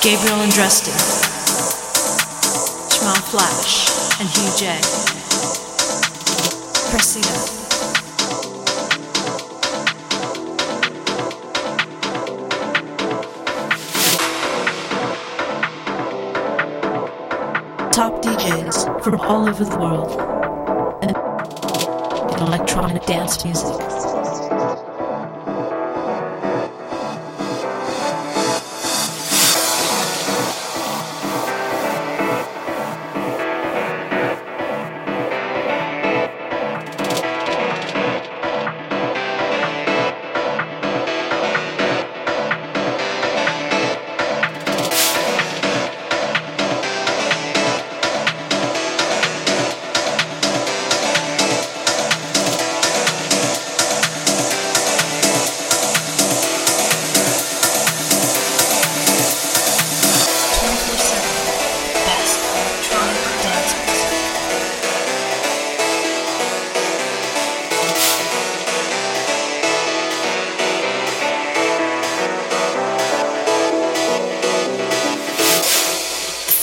Gabriel and Andresti, Shmal Flash, and Hugh J. Presida. Top DJs from all over the world in electronic dance music.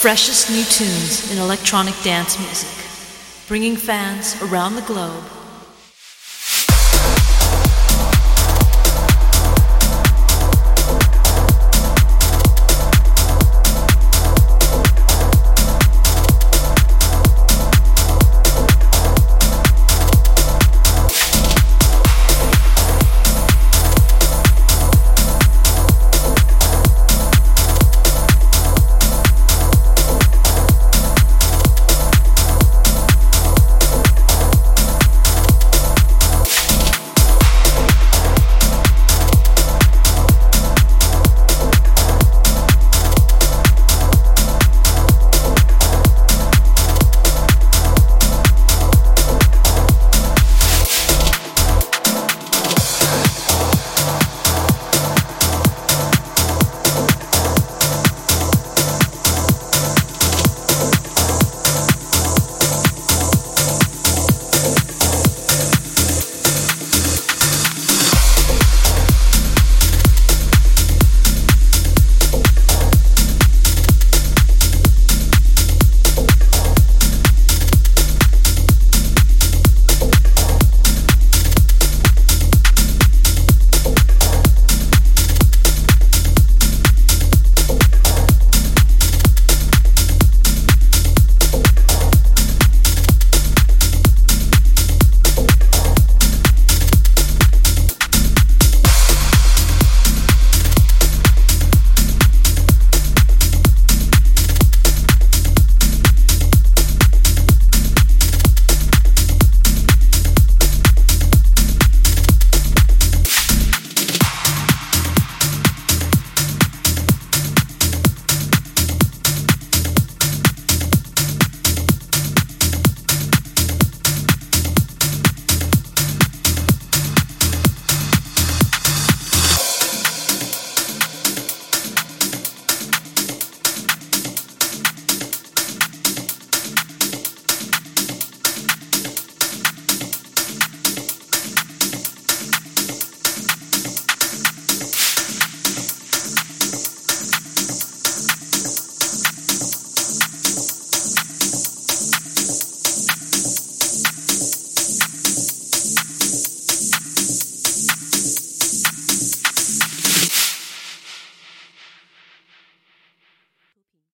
Freshest new tunes in electronic dance music, bringing fans around the globe